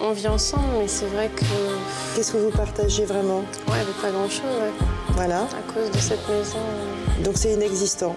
On vit ensemble, mais c'est vrai que. Qu'est-ce que vous partagez vraiment Ouais, pas grand-chose, ouais. Voilà. À cause de cette maison. euh, Donc c'est inexistant.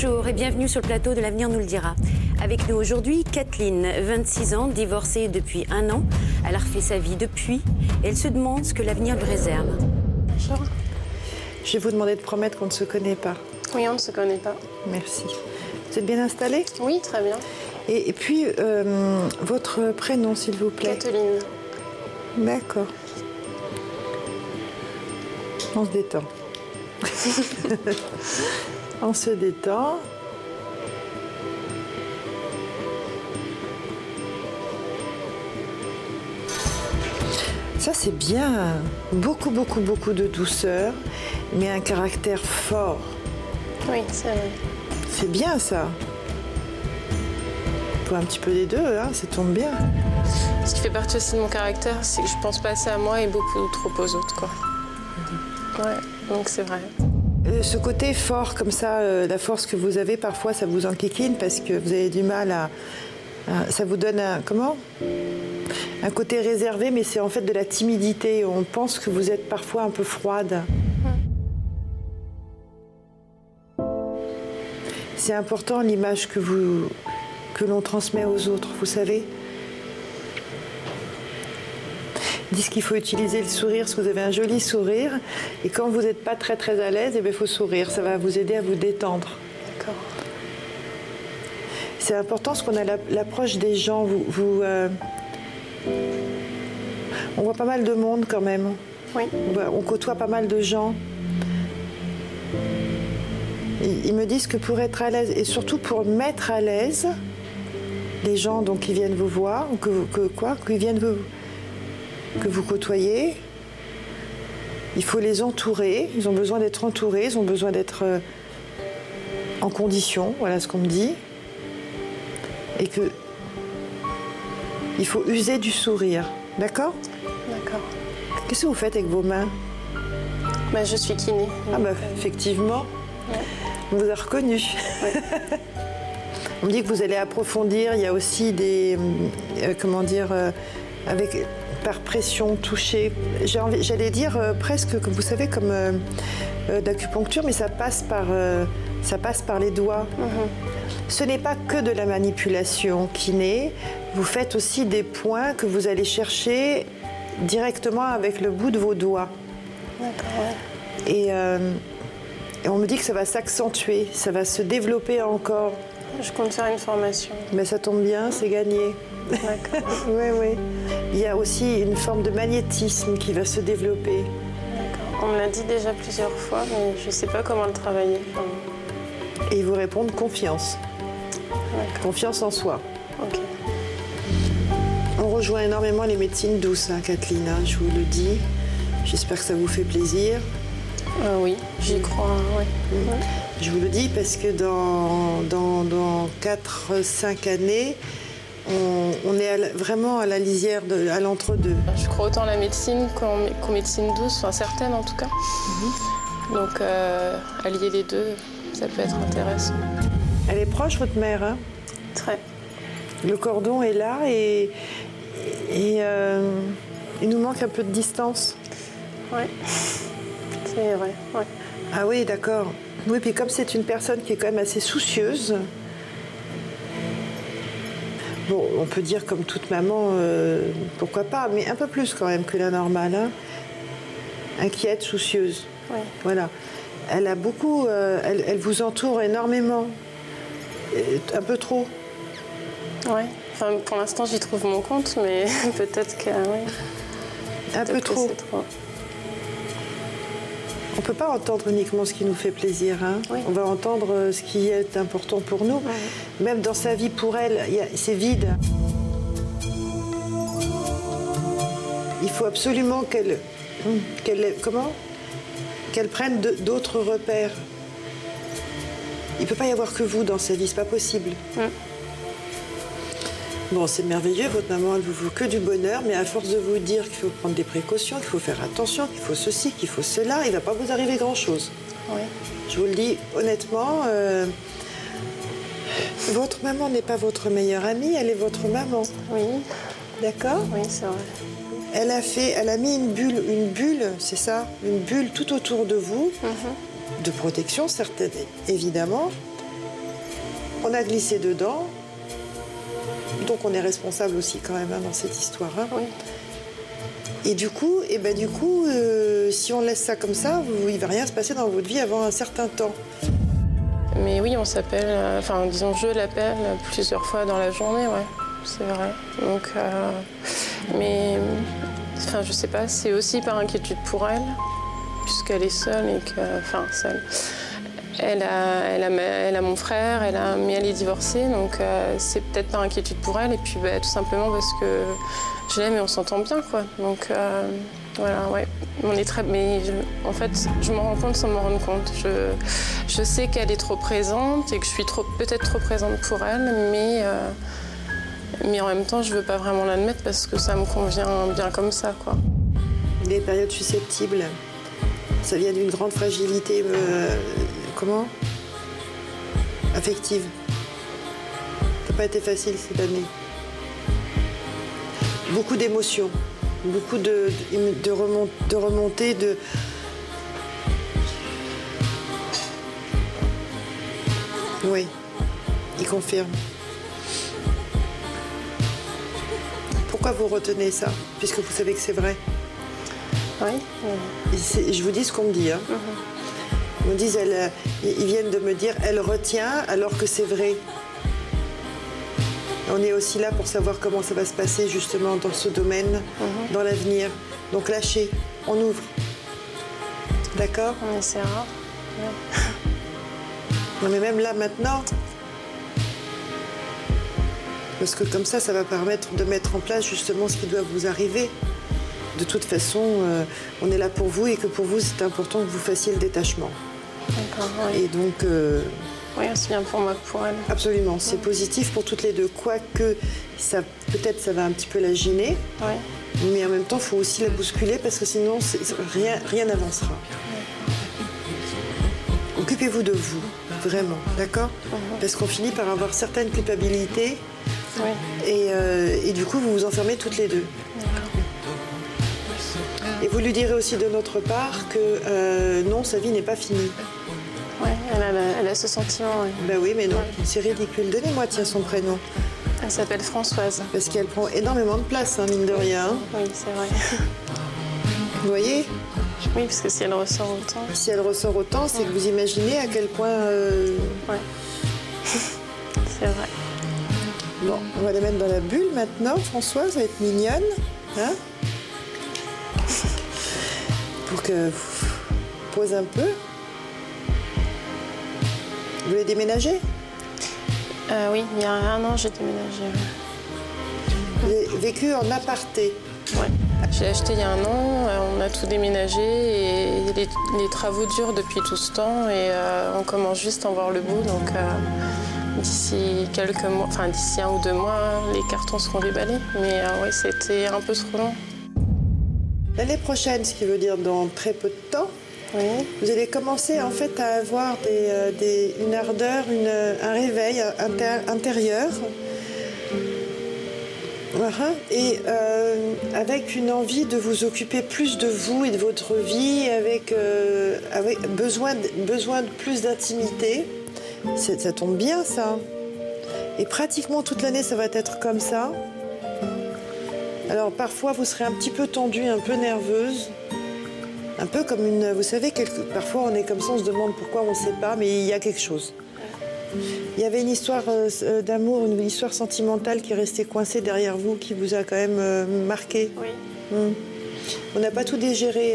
Bonjour et bienvenue sur le plateau de l'Avenir nous le dira. Avec nous aujourd'hui, Kathleen, 26 ans, divorcée depuis un an. Elle a refait sa vie depuis et elle se demande ce que l'avenir lui réserve. Bonjour. Je vais vous demander de promettre qu'on ne se connaît pas. Oui, on ne se connaît pas. Merci. Vous êtes bien installé Oui, très bien. et, et puis, euh, votre prénom, s'il vous plaît? Catherine. D'accord. On se détend. On se détend. Ça, c'est bien. Beaucoup, beaucoup, beaucoup de douceur, mais un caractère fort. Oui, c'est vrai. C'est bien, ça. Faut un petit peu des deux, hein, ça tombe bien. Ce qui fait partie aussi de mon caractère, c'est que je pense pas assez à moi et beaucoup trop aux autres, quoi. Ouais, donc c'est vrai. Euh, Ce côté fort comme ça, euh, la force que vous avez, parfois ça vous enquiquine parce que vous avez du mal à... à- ça vous donne un... Comment? Un côté réservé, mais c'est en fait de la timidité. On pense que vous êtes parfois un peu froide. C'est important l'image que, vous, que l'on transmet aux autres, vous savez Ils disent qu'il faut utiliser le sourire parce que vous avez un joli sourire. Et quand vous n'êtes pas très très à l'aise, eh il faut sourire. Ça va vous aider à vous détendre. D'accord. C'est important parce qu'on a la- l'approche des gens. Vous, vous, euh, on voit pas mal de monde quand même. Oui. On, côtoie pas mal de gens. Ils, me disent que pour être à l'aise et surtout pour mettre à l'aise les gens donc qui viennent vous voir ou que, que quoi, qu'ils viennent vous que vous côtoyez, il faut les entourer. Ils ont besoin d'être entourés. Ils ont besoin d'être euh, en condition. Voilà ce qu'on me dit et que il faut user du sourire. D'accord? D'accord. Qu'est-ce que vous faites avec vos mains? Bah, je suis kiné. Ah bah effectivement, on vous a reconnu. on me dit que vous allez approfondir. Il y a aussi des euh, comment dire euh, avec par pression, toucher. J'allais dire euh, presque comme vous savez comme euh, euh, d'acupuncture, mais ça passe par ça passe par les doigts. Ce n'est pas que de la manipulation kiné. Vous faites aussi des points que vous allez chercher directement avec le bout de vos doigts. Et, euh, et on me dit que ça va s'accentuer, ça va se développer encore. Je compte faire une formation. Mais ça tombe bien, c'est gagné. D'accord. Oui, oui. Il y a aussi une forme de magnétisme qui va se développer. D'accord. On me l'a dit déjà plusieurs fois, mais je sais pas comment le travailler. Enfin, Et ils vous répondent confiance. Confiance en soi. Ok. On rejoint énormément les médecines douces, hein, Kathleen, hein, je vous le dis. J'espère que ça vous fait plaisir. Euh, oui, j'y crois, ouais. Ouais. Je vous le dis parce que dans, dans, dans 4-5 années, on, on est à la- vraiment à la lisière, de, à l'entre-deux. Je crois autant à la médecine qu'en qu'en médecine douce, enfin certaines en tout cas. Donc euh, allier les deux, ça peut être intéressant. Elle est proche, votre mère hein? Très. Le cordon est là et, et euh, il nous manque un peu de distance. Ouais. C'est vrai. Ouais. Ah oui, d'accord. Oui, puis comme c'est une personne qui est quand même assez soucieuse, bon, on peut dire comme toute maman, euh, pourquoi pas, mais un peu plus quand même que la normale. hein. Inquiète, soucieuse. Ouais. Voilà. Elle a beaucoup, euh, elle, elle vous entoure énormément. Un peu trop. Ouais. Enfin, pour l'instant, j'y trouve mon compte, mais peut-être que. Ouais, Un peu trop. On ne peut pas entendre uniquement ce qui nous fait plaisir. hein. Oui. On va entendre euh, ce qui est important pour nous. Même dans sa vie pour elle, c'est vide. Il faut absolument qu'elle, hum, qu'elle, comment, qu'elle prenne d'autres repères. Il peut pas y avoir que vous dans sa vie, c'est pas possible. Mm. Bon, c'est merveilleux, votre maman, elle vous veut que du bonheur, mais à force de vous dire qu'il faut prendre des précautions, qu'il faut faire attention, qu'il faut ceci, qu'il faut cela, il va pas vous arriver grand-chose. Oui. Je vous le dis honnêtement, euh, votre maman n'est pas votre meilleure amie, elle est votre maman. Oui, D'accord? Oui, c'est vrai. Elle a fait, elle a mis une bulle, une bulle, c'est ça, une bulle tout autour de vous, Mhm. de protection certaine, évidemment. On a glissé dedans, donc on est responsable aussi quand même hein, dans cette histoire. hein. Oui. Et du coup, et ben du coup, euh, si on laisse ça comme ça, vous, il va rien se passer dans votre vie avant un certain temps. Mais oui, on s'appelle, euh, enfin, disons, je l'appelle plusieurs fois dans la journée, ouais, c'est vrai. Donc, euh, mais, enfin, je sais pas, c'est aussi par inquiétude pour elle, puisqu'elle est seule et que, enfin, seule. Elle a, mon frère, elle a, mais elle est divorcée, donc euh, c'est peut-être par inquiétude pour elle, et puis bah, tout simplement parce que je l'aime et on s'entend bien, quoi. Donc euh, voilà, ouais. On est très, mais en fait, je m'en rends compte sans m'en rendre compte. Je, sais qu'elle est trop présente et que je suis peut-être trop présente pour elle, mais, euh, mais en même temps, je veux pas vraiment l'admettre parce que ça me convient bien comme ça, quoi. Les périodes susceptibles, ça vient d'une grande fragilité, comment Affective. Ça n'a pas été facile cette année. Beaucoup d'émotions, beaucoup de, de, remon- de remontées, de... Oui, il confirme. Pourquoi vous retenez ça Puisque vous savez que c'est vrai? Oui. Je vous dis ce qu'on me dit. Hein. Ils me disent, elle, euh, ils viennent de me dire, elle retient alors que c'est vrai. On est aussi là pour savoir comment ça va se passer justement dans ce domaine, dans l'avenir. Donc lâchez, on ouvre. D'accord? On essaiera. Non mais même là maintenant. Parce que comme ça, ça va permettre de mettre en place justement ce qui doit vous arriver. De toute façon, euh, on est là pour vous et que pour vous, c'est important que vous fassiez le détachement. D'accord. Oui. Et donc, euh, oui, aussi bien pour moi que pour elle. absolument, c'est positif pour toutes les deux. Quoique, ça, peut-être ça va un petit peu la gêner, Oui. mais en même temps, il faut aussi la bousculer parce que sinon, c'est- rien rien n'avancera. Occupez-vous de vous, vraiment, d'accord Parce qu'on finit par avoir certaines culpabilités Oui. et, euh, et du coup, vous vous enfermez toutes les deux. Et vous lui direz aussi de notre part que euh, non, sa vie n'est pas finie. Elle a, la- elle a ce sentiment. oui. Ben oui, mais non, c'est ridicule. Donnez-moi, tiens, son prénom. Elle s'appelle Françoise. Parce qu'elle prend énormément de place, hein, mine de rien. Oui, c'est vrai. Vous voyez? Oui, parce que si elle ressort autant. Si elle ressort autant, c'est que vous imaginez à quel point... euh, Ouais. c'est vrai. Bon, on va les mettre dans la bulle maintenant, Françoise, va être mignonne. Hein? Pour que pose un peu. Vous voulez déménager? Euh, oui, il y a un an, j'ai déménagé. Vous avez vécu en aparté. Ouais. J'ai acheté il y a un an, euh, on a tout déménagé et les, les travaux durent depuis tout ce temps et euh, on commence juste à en voir le bout. Donc euh, d'ici quelques mois, enfin d'ici un ou deux mois, les cartons seront déballés. Mais oui, c'était un peu trop long. L'année prochaine, ce qui veut dire dans très peu de temps, Vous allez commencer en fait à avoir euh, une ardeur, un réveil intérieur. Voilà. Et euh, avec une envie de vous occuper plus de vous et de votre vie, avec, euh, avec besoin, de, besoin de plus d'intimité. Ça tombe bien ça. Et pratiquement toute l'année, ça va être comme ça. Alors parfois, vous serez un petit peu tendue, un peu nerveuse. Un peu comme une. Vous savez, quelque- parfois on est comme ça, on se demande pourquoi on ne sait pas, mais il y a quelque chose. Il y avait une histoire euh, euh, d'amour, une histoire sentimentale qui est restée coincée derrière vous, qui vous a quand même euh, marqué. oui, Hmm. On n'a pas tout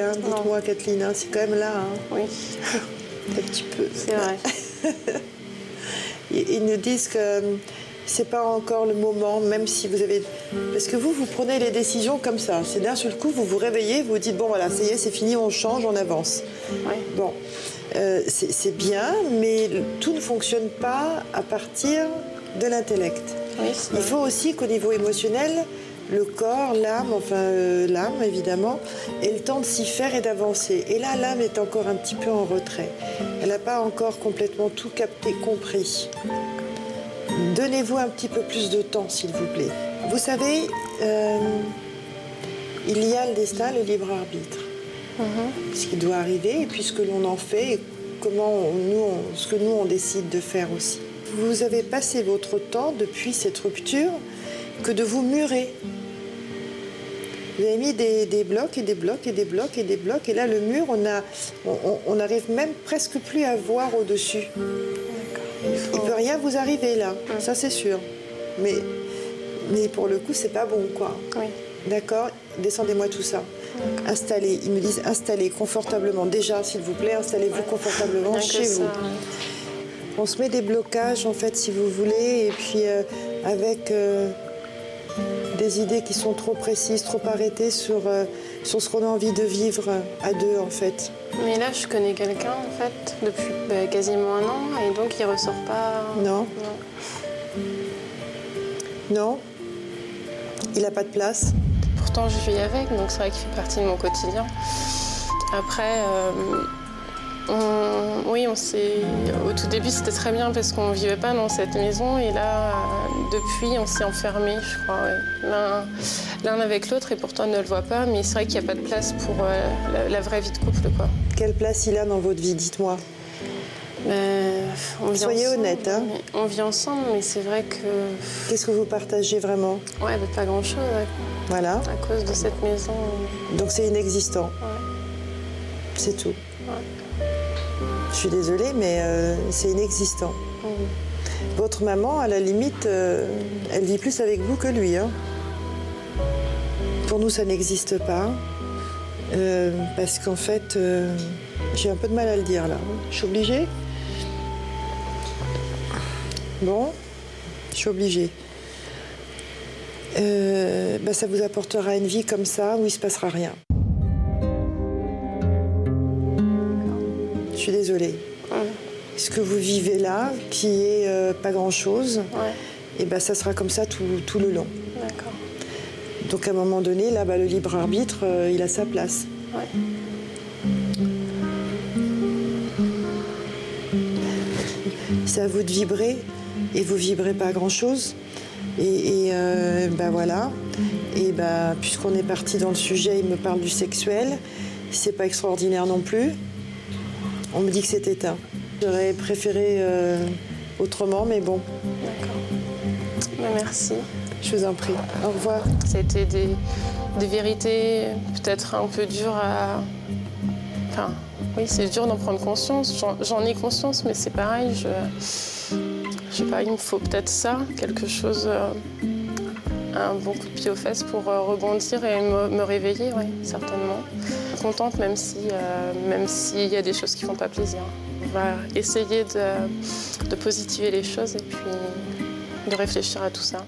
hein, Non. dites-moi, Kathleen. hein, c'est quand même là, hein, oui, un petit peu. c'est vrai. Ils nous disent que c'est pas encore le moment, même si vous avez. Parce que vous, vous prenez les décisions comme ça. C'est d'un seul coup, vous vous réveillez, vous vous dites bon voilà, ça y est, c'est fini, on change, on avance. Oui. Bon, euh, c'est bien, mais tout ne fonctionne pas à partir de l'intellect. Il faut aussi qu'au niveau émotionnel, le corps, l'âme, enfin euh, l'âme évidemment, ait le temps de s'y faire et d'avancer. Et là, l'âme est encore un petit peu en retrait. Elle n'a pas encore complètement tout capté, compris. Donnez-vous un petit peu plus de temps, s'il vous plaît. Vous savez, euh, il y a le destin, le libre arbitre. Mhm. Ce qui doit arriver et puis ce que l'on en fait et comment nous, ce que nous on décide de faire aussi. Vous avez passé votre temps depuis cette rupture que de vous murer. Vous avez mis des, blocs et des blocs et des blocs et des blocs. Et là, le mur, on n'arrive même presque plus à voir au-dessus. Il ne peut rien vous arriver là, ça c'est sûr. Mais, mais pour le coup, c'est pas bon, quoi. Oui. D'accord? Descendez-moi tout ça. Installez, ils me disent installez confortablement. Déjà, s'il vous plaît, installez-vous confortablement chez vous. On se met des blocages, en fait, si vous voulez, et puis euh, avec euh, des idées qui sont trop précises, trop arrêtées sur, euh, sur ce qu'on a envie de vivre à deux, en fait. Mais là, je connais quelqu'un, en fait, depuis bah, quasiment un an, et donc il ressort pas. Non. Non. non. Il n'a pas de place pourtant je vis avec, donc c'est vrai qu'il fait partie de mon quotidien. Après, euh, oui, on s'est. Au tout début, c'était très bien parce qu'on ne vivait pas dans cette maison, et là, depuis, on s'est enfermés, je crois, l'un avec l'autre, et pourtant on ne le voit pas, mais c'est vrai qu'il n'y a pas de place pour euh, la, vraie vie de couple, quoi. Quelle place il a dans votre vie, dites-moi? Ben, Soyez honnête. Hein. On vit ensemble, mais c'est vrai que. Qu'est-ce que vous partagez vraiment? Ouais, ben, pas grand-chose. Voilà. À cause de cette maison. Donc c'est inexistant. Ouais. C'est tout. Je suis désolée, mais euh, c'est inexistant. Votre maman, à la limite, euh, elle vit plus avec vous que lui. Hein. Pour nous, ça n'existe pas. Euh, parce qu'en fait, j'ai un peu de mal à le dire là. Je suis obligée Bon, je suis obligée. Euh, bah, ça vous apportera une vie comme ça où il se passera rien. Suis désolée. Ce que vous vivez là, qui est euh, pas grand-chose, et ben ça sera comme ça tout, le long. D'accord. Donc à un moment donné, là, bah, le libre arbitre, euh, il a sa place. C'est à vous de vibrer et vous vibrez pas grand-chose. Et, ben voilà. Et ben, puisqu'on est parti dans le sujet, il me parle du sexuel. C'est pas extraordinaire non plus. On me dit que c'est éteint. J'aurais préféré euh, autrement, mais bon. D'accord. Ben, merci. Je vous en prie. Au revoir. C'était des, des vérités peut-être un peu dures à. Enfin, oui, c'est dur d'en prendre conscience. J'en ai conscience, mais c'est pareil. Je je sais pas, il me faut peut-être ça, quelque chose, euh, un bon coup de pied aux fesses pour euh, rebondir et me, réveiller, oui, certainement. Contente même si, euh, même s'il y a des choses qui font pas plaisir. On va essayer de, de positiver les choses et puis de réfléchir à tout ça.